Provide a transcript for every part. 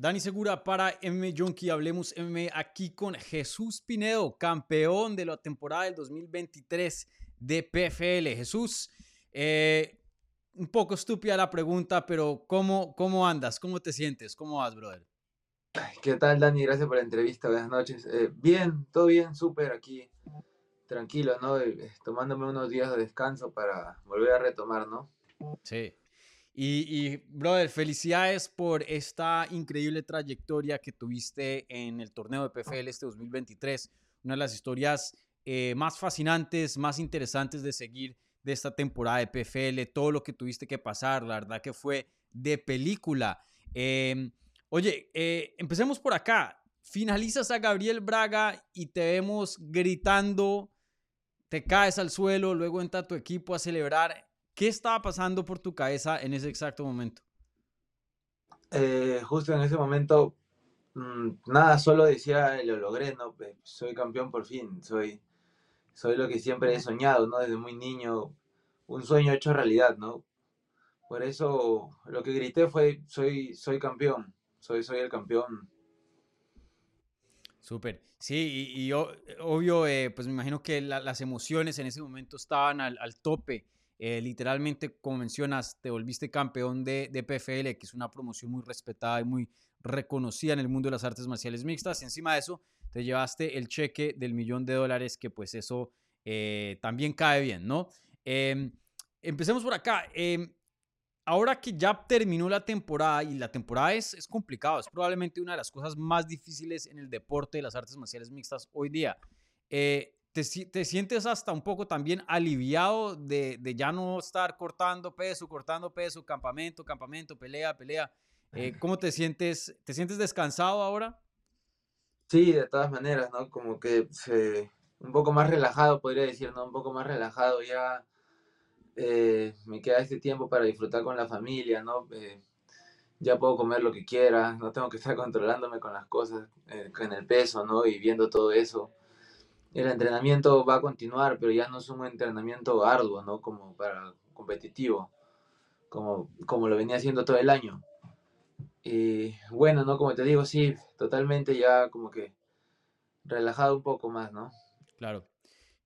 Dani Segura para MMA Junkie, hablemos MMA aquí con Jesús Pinedo, campeón de la temporada del 2023 de PFL. Jesús, eh, un poco estúpida la pregunta, pero ¿cómo, ¿cómo andas? ¿Cómo te sientes? ¿Cómo vas, brother? ¿Qué tal, Dani? Gracias por la entrevista. Buenas noches. Eh, bien, todo bien, súper aquí. Tranquilo, ¿no? Eh, tomándome unos días de descanso para volver a retomar, ¿no? Sí. Y, brother, felicidades por esta increíble trayectoria que tuviste en el torneo de PFL este 2023. Una de las historias eh, más fascinantes, más interesantes de seguir de esta temporada de PFL. Todo lo que tuviste que pasar, la verdad que fue de película. Em, oye, eh, empecemos por acá. Finalizas a Gabriel Braga y te vemos gritando, te caes al suelo, luego entra tu equipo a celebrar ¿Qué estaba pasando por tu cabeza en ese exacto momento? Eh, justo en ese momento, mm, nada, solo decía, lo logré, ¿no? Soy campeón por fin, soy, soy lo que siempre he soñado, ¿no? Desde muy niño, un sueño hecho realidad, ¿no? Por eso lo que grité fue, soy, soy campeón, soy, soy el campeón. Súper. Sí, y, obvio, eh, pues me imagino que las emociones en ese momento estaban al, al tope. Eh, literalmente, como mencionas, te volviste campeón de, PFL, que es una promoción muy respetada y muy reconocida en el mundo de las artes marciales mixtas. Y encima de eso, te llevaste el cheque del millón de dólares, que pues eso eh, también cae bien, ¿no? Em, empecemos por acá. Em, ahora que ya terminó la temporada, y la temporada es, es es probablemente una de las cosas más difíciles en el deporte de las artes marciales mixtas hoy día. Eh, te, sientes hasta un poco también aliviado de, ya no estar cortando peso, cortando peso, campamento, campamento, pelea, pelea. Eh, ¿Cómo te sientes? ¿Te sientes descansado ahora? Sí, de todas maneras, ¿no? Como que un poco más relajado, podría decir, ¿no? Un poco más relajado ya. Eh, me queda este tiempo para disfrutar con la familia, ¿no? Eh, ya puedo comer lo que quiera, no tengo que estar controlándome con las cosas, con el peso, ¿no? Y viendo todo eso el entrenamiento va a continuar, pero ya no es un entrenamiento arduo, ¿no? Como para competitivo, como, como lo venía haciendo todo el año. Y bueno, ¿no? Como te digo, sí, totalmente ya como que relajado un poco más, ¿no? Claro.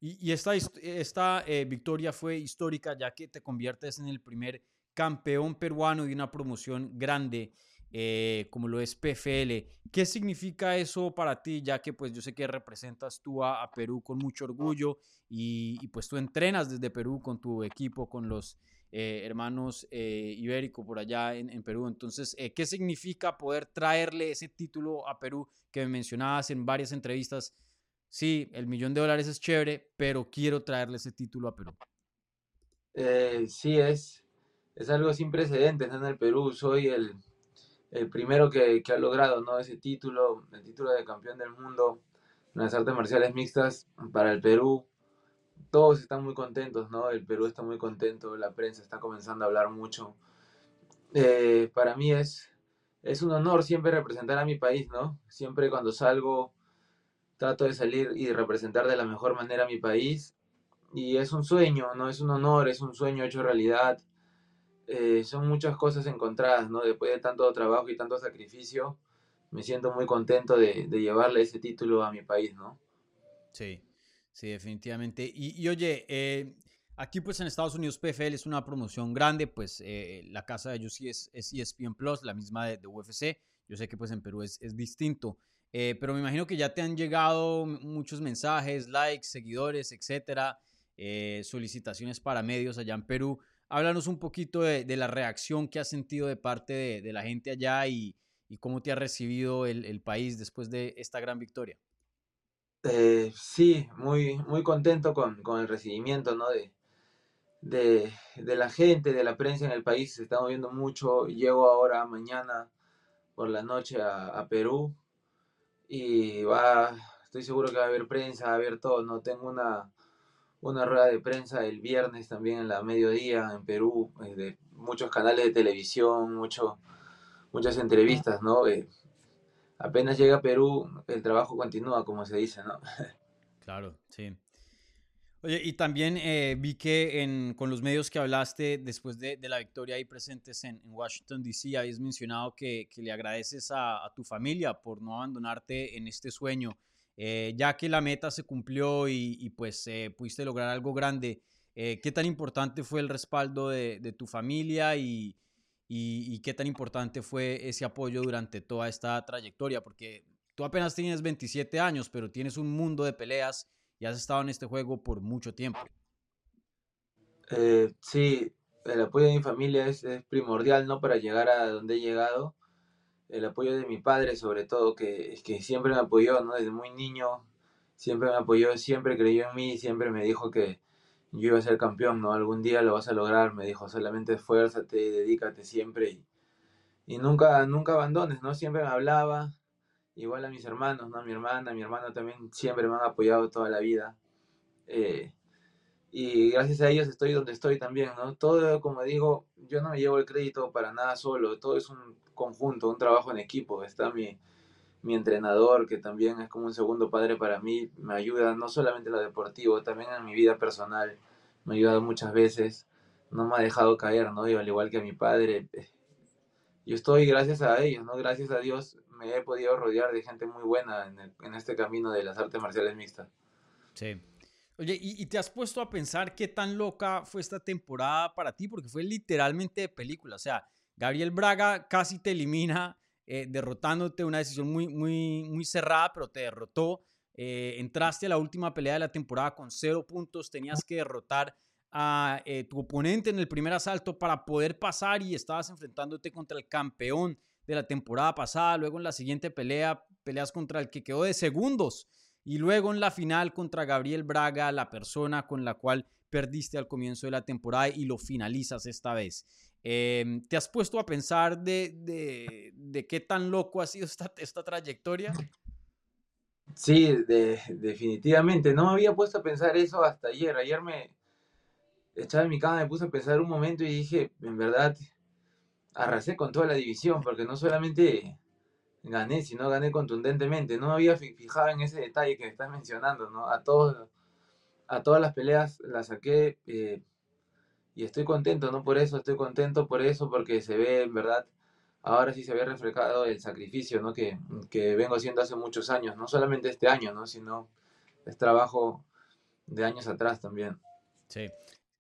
Y, esta, esta eh, victoria fue histórica ya que te conviertes en el primer campeón peruano de una promoción grande eh, como lo es PFL. ¿Qué significa eso para ti, ya que pues yo sé que representas tú a, Perú con mucho orgullo y, pues tú entrenas desde Perú con tu equipo, con los eh, hermanos eh, ibérico por allá en, Perú. Entonces, ¿qué significa poder traerle ese título a Perú que me mencionabas en varias entrevistas? Sí, el millón de dólares es chévere, pero quiero traerle ese título a Perú. sí, es, es algo sin precedentes en el Perú. Soy el, el primero que, ha logrado ¿no? ese título, el título de campeón del mundo en las artes marciales mixtas para el Perú. Todos están muy contentos, ¿no? El Perú está muy contento, la prensa está comenzando a hablar mucho. Eh, para mí es, es un honor siempre representar a mi país, ¿no? Siempre cuando salgo trato de salir y representar de la mejor manera a mi país. Y es un sueño, ¿no? Es un honor, es un sueño hecho realidad. Eh, son muchas cosas encontradas, ¿no? Después de tanto trabajo y tanto sacrificio, me siento muy contento de, llevarle ese título a mi país, ¿no? Sí, sí, definitivamente. Y, oye, eh, aquí pues en Estados Unidos PFL es una promoción grande, pues eh, la casa de ellos sí es, es ESPN Plus, la misma de, UFC. Yo sé que pues en Perú es, es distinto. pero me imagino que ya te han llegado muchos mensajes, likes, seguidores, etcétera, solicitaciones para medios allá en Perú. Háblanos un poquito de, la reacción que has sentido de parte de, la gente allá y, cómo te ha recibido el, país después de esta gran victoria. Eh, sí, muy, muy contento con, el recibimiento ¿no? de, la gente, de la prensa en el país. Se está moviendo mucho. Llego ahora mañana por la noche a, a Perú y va, estoy seguro que va a haber prensa, va a haber todo. No tengo una una rueda de prensa el viernes también en la mediodía en Perú, eh, de muchos canales de televisión, mucho, muchas entrevistas, ¿no? Eh, apenas llega a Perú, el trabajo continúa, como se dice, ¿no? Claro, sí. Oye, y también eh, vi que en, con los medios que hablaste después de, de la victoria ahí presentes en, Washington, D.C., habéis mencionado que, que le agradeces a, tu familia por no abandonarte en este sueño. Eh, ya que la meta se cumplió y, y pues eh, pudiste lograr algo grande, eh, ¿qué tan importante fue el respaldo de, tu familia y, y, y, qué tan importante fue ese apoyo durante toda esta trayectoria? Porque tú apenas tienes 27 años, pero tienes un mundo de peleas y has estado en este juego por mucho tiempo. Eh, sí, el apoyo de mi familia es, es, primordial, ¿no? Para llegar a donde he llegado. El apoyo de mi padre, sobre todo, que, que siempre me apoyó, ¿no? Desde muy niño, siempre me apoyó, siempre creyó en mí, siempre me dijo que yo iba a ser campeón, ¿no? Algún día lo vas a lograr, me dijo, solamente esfuérzate, dedícate siempre y, y nunca, nunca abandones, ¿no? Siempre me hablaba, igual a mis hermanos, ¿no? Mi hermana, mi hermano también siempre me han apoyado toda la vida. Eh, y gracias a ellos estoy donde estoy también, ¿no? Todo, como digo, yo no me llevo el crédito para nada solo, todo es un conjunto, un trabajo en equipo. Está mi, mi entrenador, que también es como un segundo padre para mí, me ayuda no solamente en lo deportivo, también en mi vida personal, me ha ayudado muchas veces, no me ha dejado caer, ¿no? Y al igual que a mi padre, yo estoy gracias a ellos, ¿no? Gracias a Dios me he podido rodear de gente muy buena en, en este camino de las artes marciales mixtas. Sí. Oye, ¿y, ¿y, te has puesto a pensar qué tan loca fue esta temporada para ti? Porque fue literalmente de película. O sea, Gabriel Braga casi te elimina eh, derrotándote una decisión muy, muy, muy cerrada, pero te derrotó. Eh, entraste a la última pelea de la temporada con cero puntos, tenías que derrotar a eh, tu oponente en el primer asalto para poder pasar y estabas enfrentándote contra el campeón de la temporada pasada, luego en la siguiente pelea peleas contra el que quedó de segundos y luego en la final contra Gabriel Braga, la persona con la cual perdiste al comienzo de la temporada y lo finalizas esta vez. Eh, ¿Te has puesto a pensar de, qué tan loco ha sido esta, trayectoria? Sí, de, definitivamente. No me había puesto a pensar eso hasta ayer. Ayer me echaba en mi cama, me puse a pensar un momento y dije, en verdad, arrasé con toda la división, porque no solamente gané, sino gané contundentemente. No me había fijado en ese detalle que me estás mencionando, ¿no? A, todos, a todas las peleas las saqué eh, y estoy contento, ¿no? Por eso, estoy contento por eso, porque se ve, en verdad, ahora sí se ve reflejado el sacrificio, ¿no? Que, que vengo haciendo hace muchos años, no solamente este año, ¿no? Sino es trabajo de años atrás también. Sí.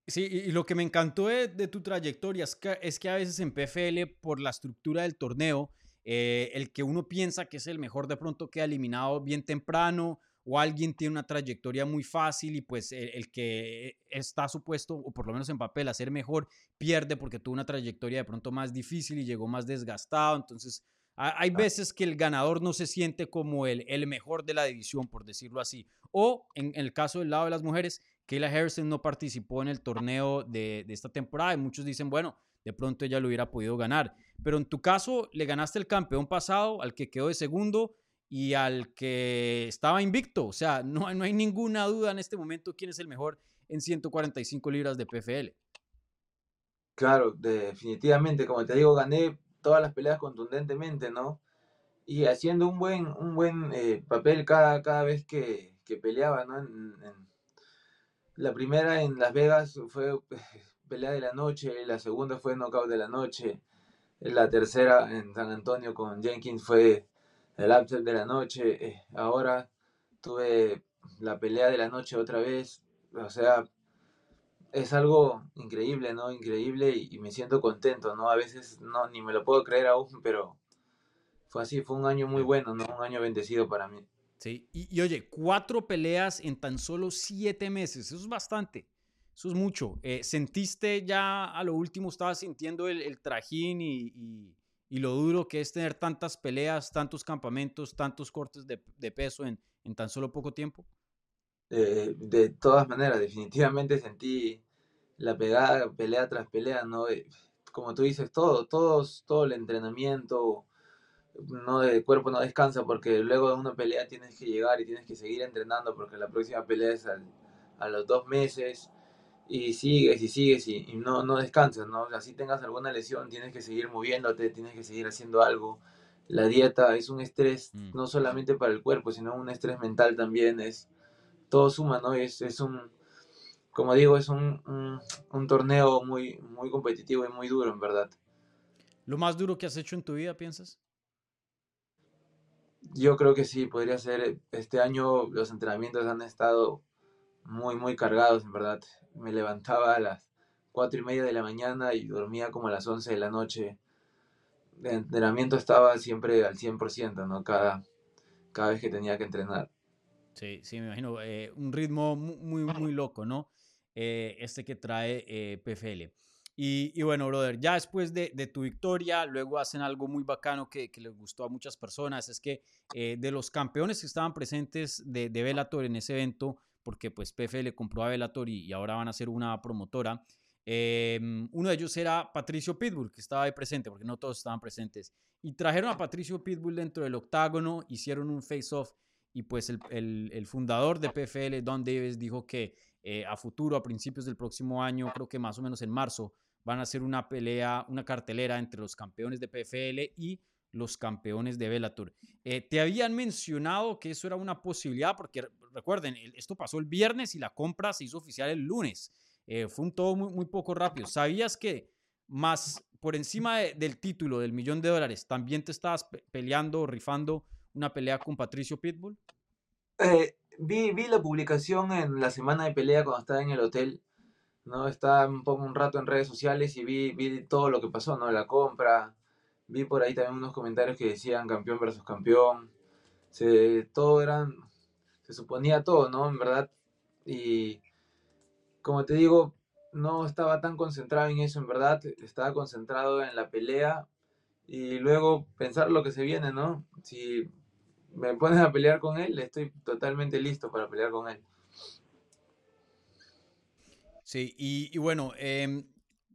Sí, y lo que me encantó de, de tu trayectoria es que, es que, a veces en PFL, por la estructura del torneo, eh, el que uno piensa que es el mejor de pronto queda eliminado bien temprano o alguien tiene una trayectoria muy fácil y pues el, el, que está supuesto, o por lo menos en papel, a ser mejor, pierde porque tuvo una trayectoria de pronto más difícil y llegó más desgastado. Entonces, hay veces que el ganador no se siente como el, el mejor de la división, por decirlo así. O en, en el caso del lado de las mujeres, Kayla Harrison no participó en el torneo de, de, esta temporada y muchos dicen, bueno, de pronto ella lo hubiera podido ganar. Pero en tu caso, le ganaste el campeón pasado, al que quedó de segundo y al que estaba invicto. O sea, no, no hay ninguna duda en este momento quién es el mejor en 145 libras de PFL. Claro, definitivamente, como te digo, gané todas las peleas contundentemente, ¿no? Y haciendo un buen, un buen eh, papel cada, cada vez que, que peleaba, ¿no? En, la primera en Las Vegas fue pelea de la noche, la segunda fue knockout de la noche, la tercera en San Antonio con Jenkins fue el upset de la noche, eh, ahora tuve la pelea de la noche otra vez, o sea, es algo increíble, ¿no? Increíble y, me siento contento, ¿no? A veces no, ni me lo puedo creer aún, pero fue así, fue un año muy bueno, ¿no? Un año bendecido para mí. Sí, y, y oye, cuatro peleas en tan solo siete meses, eso es bastante. Eso es mucho. Eh, ¿Sentiste ya a lo último, estabas sintiendo el, el trajín y, y, lo duro que es tener tantas peleas, tantos campamentos, tantos cortes de, de peso en, en, tan solo poco tiempo? Eh, de todas maneras, definitivamente sentí la pegada, pelea tras pelea, ¿no? Eh, como tú dices, todo, todos, todo el entrenamiento, no el cuerpo no descansa porque luego de una pelea tienes que llegar y tienes que seguir entrenando porque la próxima pelea es al, a los dos meses y sigues y sigues y, y, no, no descansas, ¿no? Así tengas alguna lesión, tienes que seguir moviéndote, tienes que seguir haciendo algo. La dieta es un estrés mm. no solamente para el cuerpo, sino un estrés mental también, es todo suma, ¿no? Es, es un como digo, es un, un, torneo muy, muy competitivo y muy duro, en verdad. ¿Lo más duro que has hecho en tu vida, piensas? Yo creo que sí, podría ser. Este año los entrenamientos han estado muy, muy cargados, en verdad. Me levantaba a las cuatro y media de la mañana y dormía como a las 11 de la noche. El entrenamiento estaba siempre al 100%, ¿no? Cada, cada vez que tenía que entrenar. Sí, sí, me imagino. Eh, un ritmo muy, muy, loco, ¿no? Eh, este que trae eh, PFL. Y, y, bueno, brother, ya después de, de, tu victoria, luego hacen algo muy bacano que, que les gustó a muchas personas, es que de los campeones que estaban presentes de, de Bellator en ese evento, porque pues PFL compró a Bellator y, y ahora van a ser una promotora, Em, uno de ellos era Patricio Pitbull, que estaba ahí presente, porque no todos estaban presentes. Y trajeron a Patricio Pitbull dentro del octágono, hicieron un face-off y pues el, el, fundador de PFL, Don Davis, dijo que eh, a futuro, a principios del próximo año, creo que más o menos en marzo, van a hacer una pelea, una cartelera entre los campeones de PFL y los campeones de Bellator. Eh, te habían mencionado que eso era una posibilidad, porque recuerden, esto pasó el viernes y la compra se hizo oficial el lunes. Eh, fue un todo muy, muy, poco rápido. ¿Sabías que más por encima del título del millón de dólares, también te estabas peleando o rifando una pelea con Patricio Pitbull? Eh, vi, vi la publicación en la semana de pelea cuando estaba en el hotel. ¿no? Estaba un poco un rato en redes sociales y vi, vi todo lo que pasó, ¿no? La compra. Vi por ahí también unos comentarios que decían campeón versus campeón. Se, todo eran, se suponía todo, ¿no? En verdad. Y como te digo, no estaba tan concentrado en eso, en verdad, estaba concentrado en la pelea y luego pensar lo que se viene, ¿no? Si me pones a pelear con él, estoy totalmente listo para pelear con él. Sí, y, bueno, em,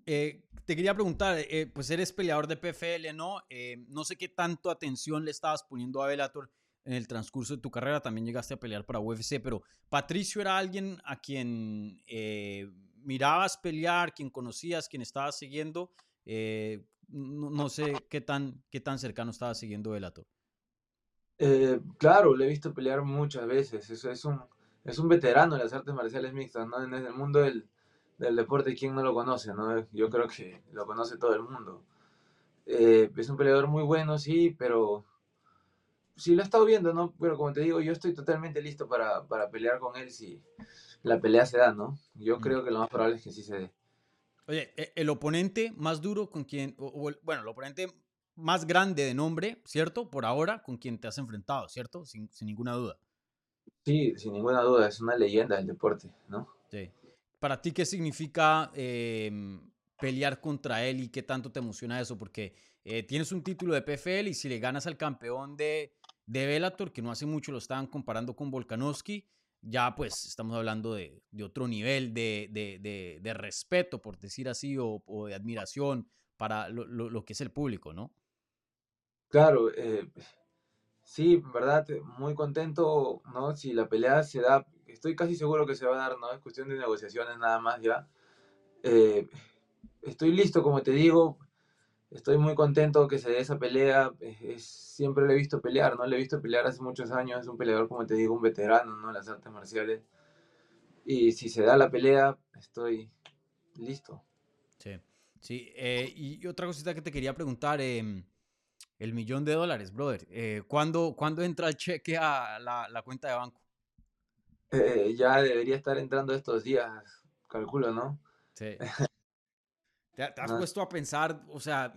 eh, te quería preguntar, eh, pues eres peleador de PFL, ¿no? Eh, no sé qué tanto atención le estabas poniendo a Bellator en el transcurso de tu carrera, también llegaste a pelear para UFC, pero Patricio era alguien a quien eh, mirabas pelear, quien conocías, quien estabas siguiendo. No, sé qué tan, qué tan cercano estabas siguiendo Velator. Claro, le he visto pelear muchas veces. Eso es un, es un veterano de las artes marciales mixtas, ¿no? En el mundo del, del deporte, ¿quién no lo conoce, no? Yo creo que lo conoce todo el mundo. es un peleador muy bueno, sí, pero sí lo he estado viendo, ¿no? Pero como te digo, yo estoy totalmente listo para, pelear con él si la pelea se da, ¿no? Yo mm. creo que lo más probable es que sí se dé. Oye, e, el oponente más duro con quien, bueno, el oponente más grande de nombre, ¿cierto? Por ahora, con quien te has enfrentado, ¿cierto? Sin, ninguna duda. Sí, sin ninguna duda, es una leyenda del deporte, ¿no? Sí. ¿Para ti qué significa em, pelear contra él y qué tanto te emociona eso? Porque eh, tienes un título de PFL y si le ganas al campeón de, de Bellator, que no hace mucho lo estaban comparando con Volkanovski, ya pues estamos hablando de, otro nivel de, respeto, por decir así, o, de admiración para lo, que es el público, ¿no? Claro, eh, sí, verdad, muy contento, ¿no? Si la pelea se da, estoy casi seguro que se va a dar, ¿no? Es cuestión de negociaciones nada más ya. Eh, estoy listo, como te digo, estoy muy contento que se dé esa pelea. siempre le he visto pelear, ¿no? Le he visto pelear hace muchos años. Es un peleador, como te digo, un veterano, ¿no? Las artes marciales. Y si se da la pelea, estoy listo. Sí, sí. Eh, y otra cosita que te quería preguntar, em, el millón de dólares, brother. Eh, ¿cuándo, entra el cheque a la, cuenta de banco? Eh, ya debería estar entrando estos días, calculo, ¿no? Sí. ¿Te, has puesto a pensar, o sea,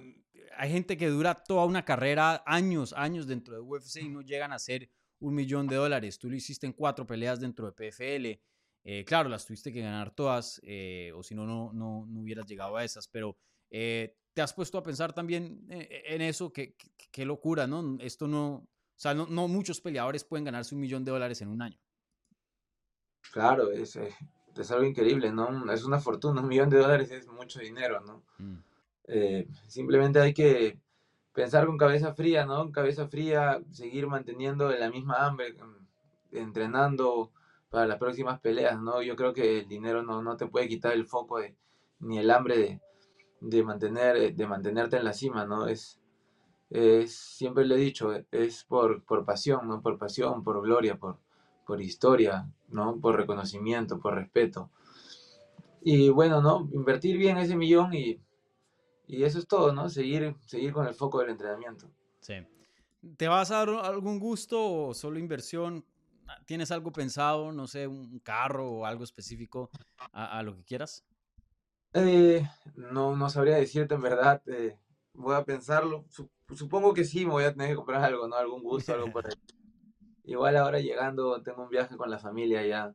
hay gente que dura toda una carrera, años, años dentro de UFC y no llegan a ser un millón de dólares. Tú lo hiciste en cuatro peleas dentro de PFL. Eh, claro, las tuviste que ganar todas, eh, o si no, no, no, hubieras llegado a esas, pero eh, te has puesto a pensar también en eso, qué, qué, locura, ¿no? Esto no, o sea, no, no, muchos peleadores pueden ganarse un millón de dólares en un año. Claro, es, es algo increíble, ¿no? Es una fortuna, un millón de dólares es mucho dinero, ¿no? Mm. Eh, simplemente hay que pensar con cabeza fría, ¿no? Con cabeza fría, seguir manteniendo la misma hambre, mm, entrenando para las próximas peleas, ¿no? Yo creo que el dinero no, no te puede quitar el foco de, ni el hambre de, de, mantener, de mantenerte en la cima, ¿no? Es, es, siempre le he dicho, es por, por pasión, ¿no? Por pasión, por gloria, por, por historia, ¿no? Por reconocimiento, por respeto. y bueno, ¿no? Invertir bien ese millón y, y eso es todo, ¿no? Seguir, seguir con el foco del entrenamiento. Sí. ¿Te vas a dar algún gusto o solo inversión? ¿Tienes algo pensado, no sé, un carro o algo específico a, lo que quieras? Eh, no, no sabría decirte en verdad. Eh, voy a pensarlo. Supongo que sí, me voy a tener que comprar algo, ¿no? Algún gusto, algo por ahí. Igual ahora llegando, tengo un viaje con la familia ya.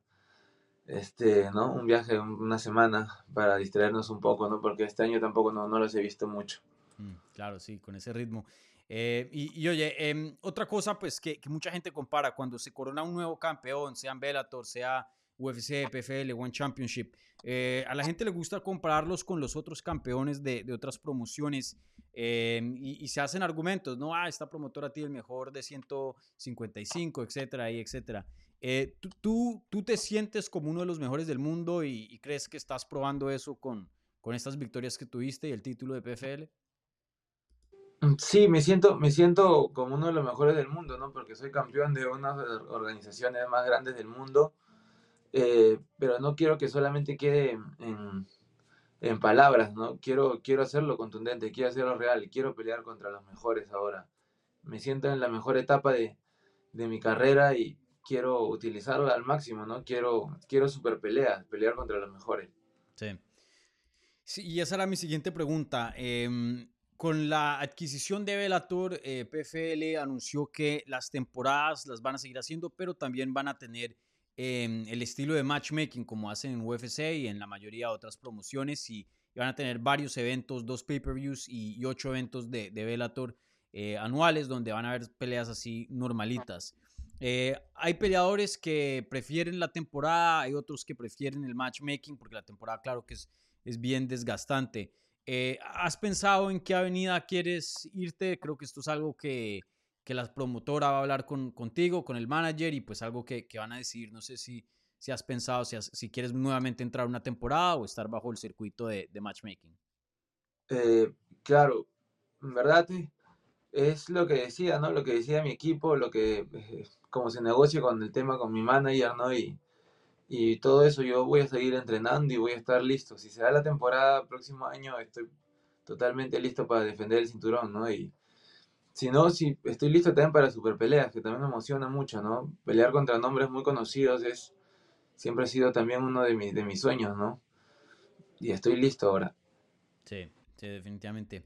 Este, ¿no? Un viaje, una semana para distraernos un poco, ¿no? Porque este año tampoco no, no los he visto mucho. Mm, claro, sí, con ese ritmo. Eh, y, oye, em, otra cosa pues que, mucha gente compara cuando se corona un nuevo campeón, sea en Bellator, sea UFC, PFL, One Championship, eh, a la gente le gusta compararlos con los otros campeones de, otras promociones em, y, se hacen argumentos, ¿no? Ah, esta promotora tiene el mejor de 155, etcétera, y etcétera. Eh, ¿tú, tú, te sientes como uno de los mejores del mundo y, y crees que estás probando eso con, con estas victorias que tuviste y el título de PFL? Mm, sí, me siento, me siento como uno de los mejores del mundo, ¿no? Porque soy campeón de una de las organizaciones más grandes del mundo, eh, pero no quiero que solamente quede en, en, palabras, ¿no? Quiero, quiero hacerlo contundente, quiero hacerlo real, quiero pelear contra los mejores ahora. Me siento en la mejor etapa de, de mi carrera y quiero utilizarlo al máximo, ¿no? Quiero, quiero super peleas, pelear contra los mejores. Sí. Sí, y esa era mi siguiente pregunta. Eh, con la adquisición de Bellator, eh, PFL anunció que las temporadas las van a seguir haciendo, pero también van a tener em, el estilo de matchmaking como hacen en UFC y en la mayoría de otras promociones y, van a tener varios eventos, dos pay-per-views y, ocho eventos de, de Bellator eh, anuales donde van a haber peleas así normalitas. Eh, hay peleadores que prefieren la temporada, hay otros que prefieren el matchmaking porque la temporada claro que es, es bien desgastante. Eh, ¿Has pensado en qué avenida quieres irte? Creo que esto es algo que, que la promotora va a hablar con, contigo, con el manager y pues algo que, que van a decidir. No sé si, si has pensado si, si quieres nuevamente entrar una temporada o estar bajo el circuito de, matchmaking. Eh, claro, verdad es lo que decía, ¿no? Lo que decía mi equipo, lo que, eh, como se negocia con el tema con mi manager, ¿no? Y, y todo eso yo voy a seguir entrenando y voy a estar listo. Si se da la temporada próximo año, estoy totalmente listo para defender el cinturón, ¿no? Y si no, si estoy listo también para super peleas, que también me emociona mucho, ¿no? Pelear contra nombres muy conocidos es siempre ha sido también uno de, mis, de mis sueños, ¿no? Y estoy listo ahora. Sí, sí, definitivamente.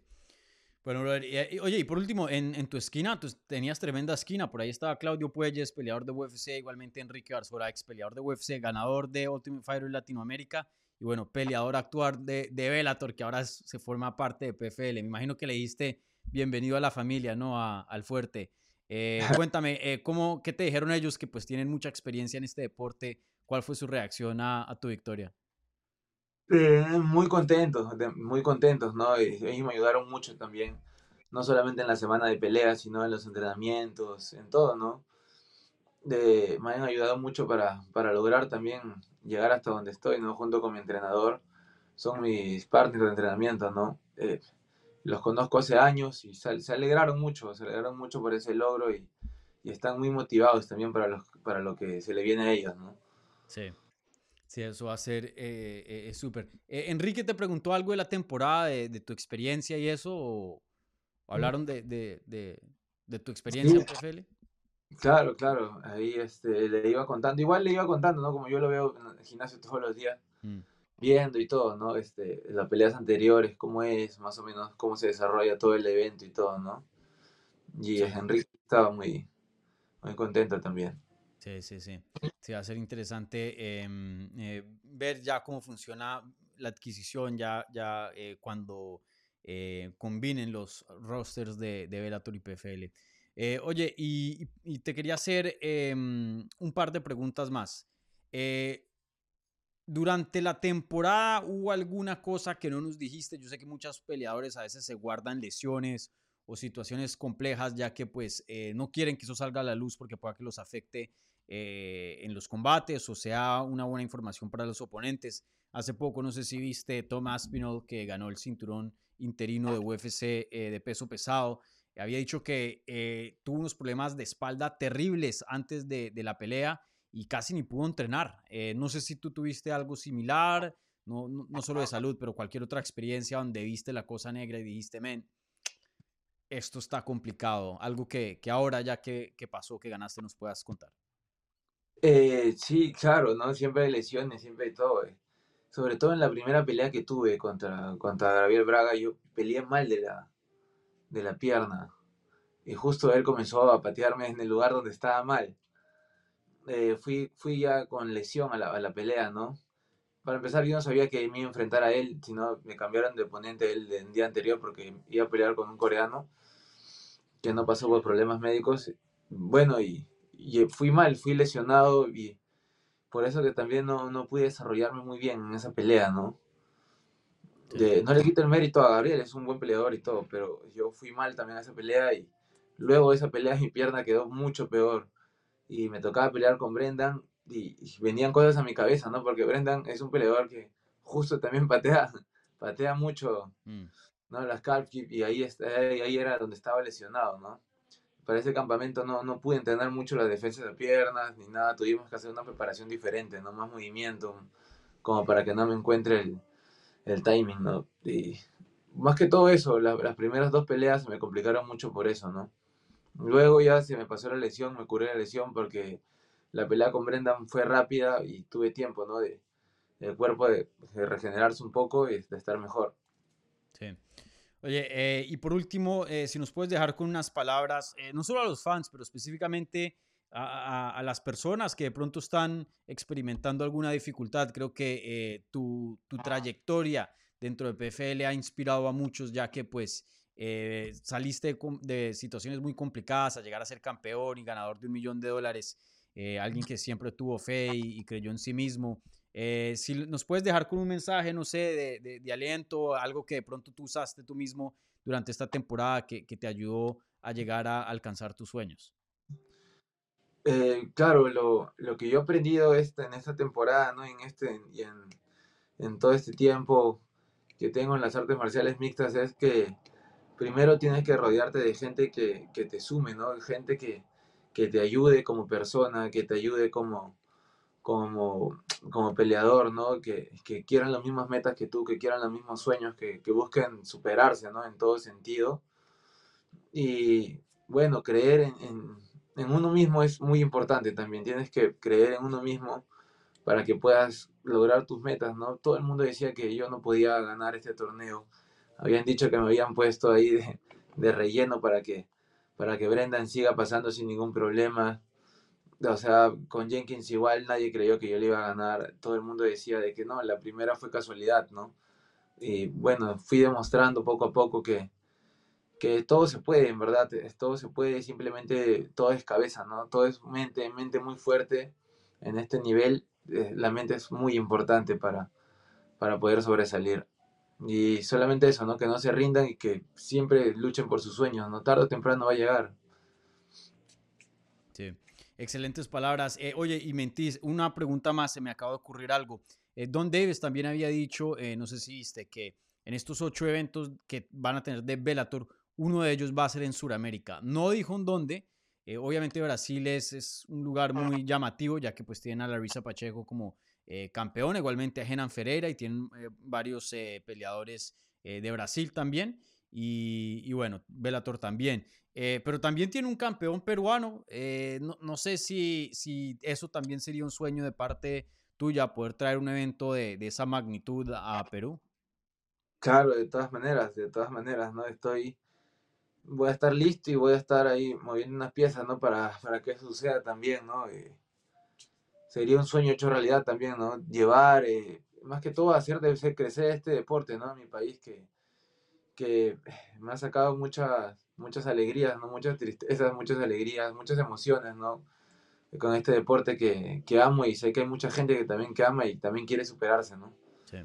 Bueno, oye, y por último, en, tu esquina, tú tenías tremenda esquina. Por ahí estaba Claudio Puelles, peleador de UFC, igualmente Enrique Arzora, ex peleador de UFC, ganador de Ultimate Fighter Latinoamérica y bueno, peleador actual de, de Bellator, que ahora se forma parte de PFL. Me imagino que le diste bienvenido a la familia, ¿no? al fuerte. Eh, cuéntame, eh, ¿cómo, ¿qué te dijeron ellos que pues tienen mucha experiencia en este deporte? ¿Cuál fue su reacción a, tu victoria? Eh, muy contentos, muy contentos, ¿no? Ellos me ayudaron mucho también, no solamente en la semana de pelea, sino en los entrenamientos, en todo, ¿no? De, me han ayudado mucho para, para lograr también llegar hasta donde estoy, ¿no? Junto con mi entrenador, son mis partners de entrenamiento, ¿no? Los conozco hace años y se, alegraron mucho, se alegraron mucho por ese logro y, y, están muy motivados también para, los, para lo que se le viene a ellos, ¿no? Sí. Sí, eso va a ser eh, eh, súper. Eh, Enrique te preguntó algo de la temporada, de, tu experiencia y eso, o hablaron de, de, de tu experiencia en PFL. Claro, claro, ahí este, le iba contando, igual le iba contando, ¿no? Como yo lo veo en el gimnasio todos los días, mm. Viendo y todo, ¿no? Este, las peleas anteriores, cómo es, más o menos, cómo se desarrolla todo el evento y todo, ¿no? Y Enrique estaba muy, muy contento también. Sí, sí, sí. Sí, va a ser interesante em, eh, ver ya cómo funciona la adquisición, ya, ya eh, cuando eh, combinen los rosters de, de Bellator y PFL. oye, y, te quería hacer em, un par de preguntas más. Durante la temporada hubo alguna cosa que no nos dijiste. Yo sé que muchos peleadores a veces se guardan lesiones o situaciones complejas ya que pues no quieren que eso salga a la luz porque pueda que los afecte eh, en los combates o sea una buena información para los oponentes. Hace poco, no sé si viste Tom Aspinall, que ganó el cinturón interino de UFC eh, de peso pesado. Había dicho que eh, tuvo unos problemas de espalda terribles antes de, la pelea y casi ni pudo entrenar. no sé si tú tuviste algo similar, no, no, solo de salud, pero cualquier otra experiencia donde viste la cosa negra y dijiste, men, esto está complicado, algo que, que ahora ya que, que, pasó, que ganaste, nos puedas contar. Eh, sí, claro, ¿no? Siempre hay lesiones, siempre hay todo. Eh. Sobre todo en la primera pelea que tuve contra, contra Gabriel Braga, yo peleé mal de la, de la pierna. Y justo él comenzó a patearme en el lugar donde estaba mal. Eh, fui, fui ya con lesión a la, a la pelea, ¿no? Para empezar, yo no sabía que me iba a enfrentar a él, sino me cambiaron de oponente el, el día anterior porque iba a pelear con un coreano que no pasó por problemas médicos. Bueno, y, fui mal, fui lesionado y por eso que también no, no pude desarrollarme muy bien en esa pelea, ¿no? no le quito el mérito a Gabriel, es un buen peleador y todo, pero yo fui mal también en esa pelea y luego de esa pelea mi pierna quedó mucho peor y me tocaba pelear con Brendan y, venían cosas a mi cabeza, ¿no? Porque Brendan es un peleador que justo también patea, patea mucho, mm. ¿no? Las calf y ahí, ahí era donde estaba lesionado, ¿no? Para ese campamento no, no pude entrenar mucho las defensas de piernas ni nada, tuvimos que hacer una preparación diferente, ¿no? Más movimiento, como para que no me encuentre el, el timing, ¿no? Y más que todo eso, las primeras dos peleas me complicaron mucho por eso, ¿no? Luego ya se me pasó la lesión, me curé la lesión porque la pelea con Brendan fue rápida y tuve tiempo, ¿no? De, el cuerpo de, regenerarse un poco y de estar mejor. Sí. Oye, eh, y por último, eh, si nos puedes dejar con unas palabras, eh, no solo a los fans, pero específicamente a, a, las personas que de pronto están experimentando alguna dificultad. Creo que tu, tu, trayectoria dentro de PFL ha inspirado a muchos, ya que pues saliste de situaciones muy complicadas a llegar a ser campeón y ganador de un millón de dólares. alguien que siempre tuvo fe y creyó en sí mismo. Eh, si nos puedes dejar con un mensaje, no sé, de, aliento, algo que de pronto tú usaste tú mismo durante esta temporada que, te ayudó a llegar a alcanzar tus sueños. Eh, claro, lo, lo, que yo he aprendido este, en esta temporada, ¿no? En este, y en, todo este tiempo que tengo en las artes marciales mixtas es que primero tienes que rodearte de gente que, que te sume, ¿no? Gente que, que te ayude como persona, que te ayude como, como, como peleador, ¿no? Que, que, quieran las mismas metas que tú, que quieran los mismos sueños, que, que busquen superarse, ¿no? En todo sentido. Y bueno, creer en, en, en, uno mismo es muy importante también. Tienes que creer en uno mismo para que puedas lograr tus metas, ¿no? Todo el mundo decía que yo no podía ganar este torneo. Habían dicho que me habían puesto ahí de, de relleno para que, para que Brendan siga pasando sin ningún problema o sea, con Jenkins igual nadie creyó que yo le iba a ganar. Todo el mundo decía de que no, la primera fue casualidad, ¿no? Y bueno, fui demostrando poco a poco que, que todo se puede, en verdad, todo se puede, simplemente todo es cabeza, ¿no? Todo es mente, mente muy fuerte en este nivel. Eh, la mente es muy importante para, para poder sobresalir. Y solamente eso, ¿no? Que no se rindan y que siempre luchen por sus sueños, ¿no? Tarde o temprano va a llegar. Sí. Excelentes palabras. Eh, oye, y mentís, una pregunta más, se me acaba de ocurrir algo. Eh, Don Davis también había dicho, eh, no sé si viste, que en estos ocho eventos que van a tener de Bellator, uno de ellos va a ser en Sudamérica. No dijo en dónde. obviamente Brasil es, es, un lugar muy llamativo, ya que pues tienen a Larissa Pacheco como campeón, igualmente a Genan Ferreira y tienen varios peleadores de Brasil también. Y, bueno, Bellator también. Eh, pero también tiene un campeón peruano. Eh, no, sé si, si eso también sería un sueño de parte tuya, poder traer un evento de, de, esa magnitud a Perú. Claro, de todas maneras, de todas maneras, ¿no? Estoy, voy a estar listo y voy a estar ahí moviendo unas piezas, ¿no? Para, para que eso suceda también, ¿no? Sería un sueño hecho realidad también, ¿no? Llevar, eh, más que todo, hacer crecer este deporte, ¿no? Mi país que, que me ha sacado muchas muchas alegrías, ¿no? Muchas tristezas, muchas alegrías, muchas emociones, ¿no? Con este deporte que, que amo y sé que hay mucha gente que también que ama y también quiere superarse, ¿no? Sí.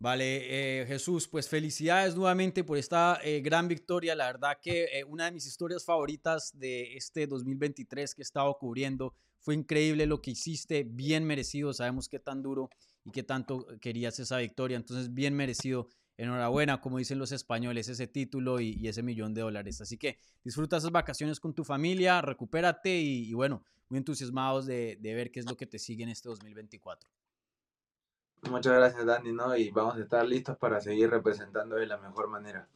Vale, eh, Jesús, pues felicidades nuevamente por esta eh, gran victoria. La verdad que eh, una de mis historias favoritas de este 2023 que he estado cubriendo fue increíble lo que hiciste, bien merecido. Sabemos qué tan duro y qué tanto querías esa victoria, entonces bien merecido enhorabuena, como dicen los españoles, ese título y, ese millón de dólares. Así que disfruta esas vacaciones con tu familia, recupérate y, bueno, muy entusiasmados de, de ver qué es lo que te sigue en este 2024. Muchas gracias, Dani, ¿no? Y vamos a estar listos para seguir representando de la mejor manera.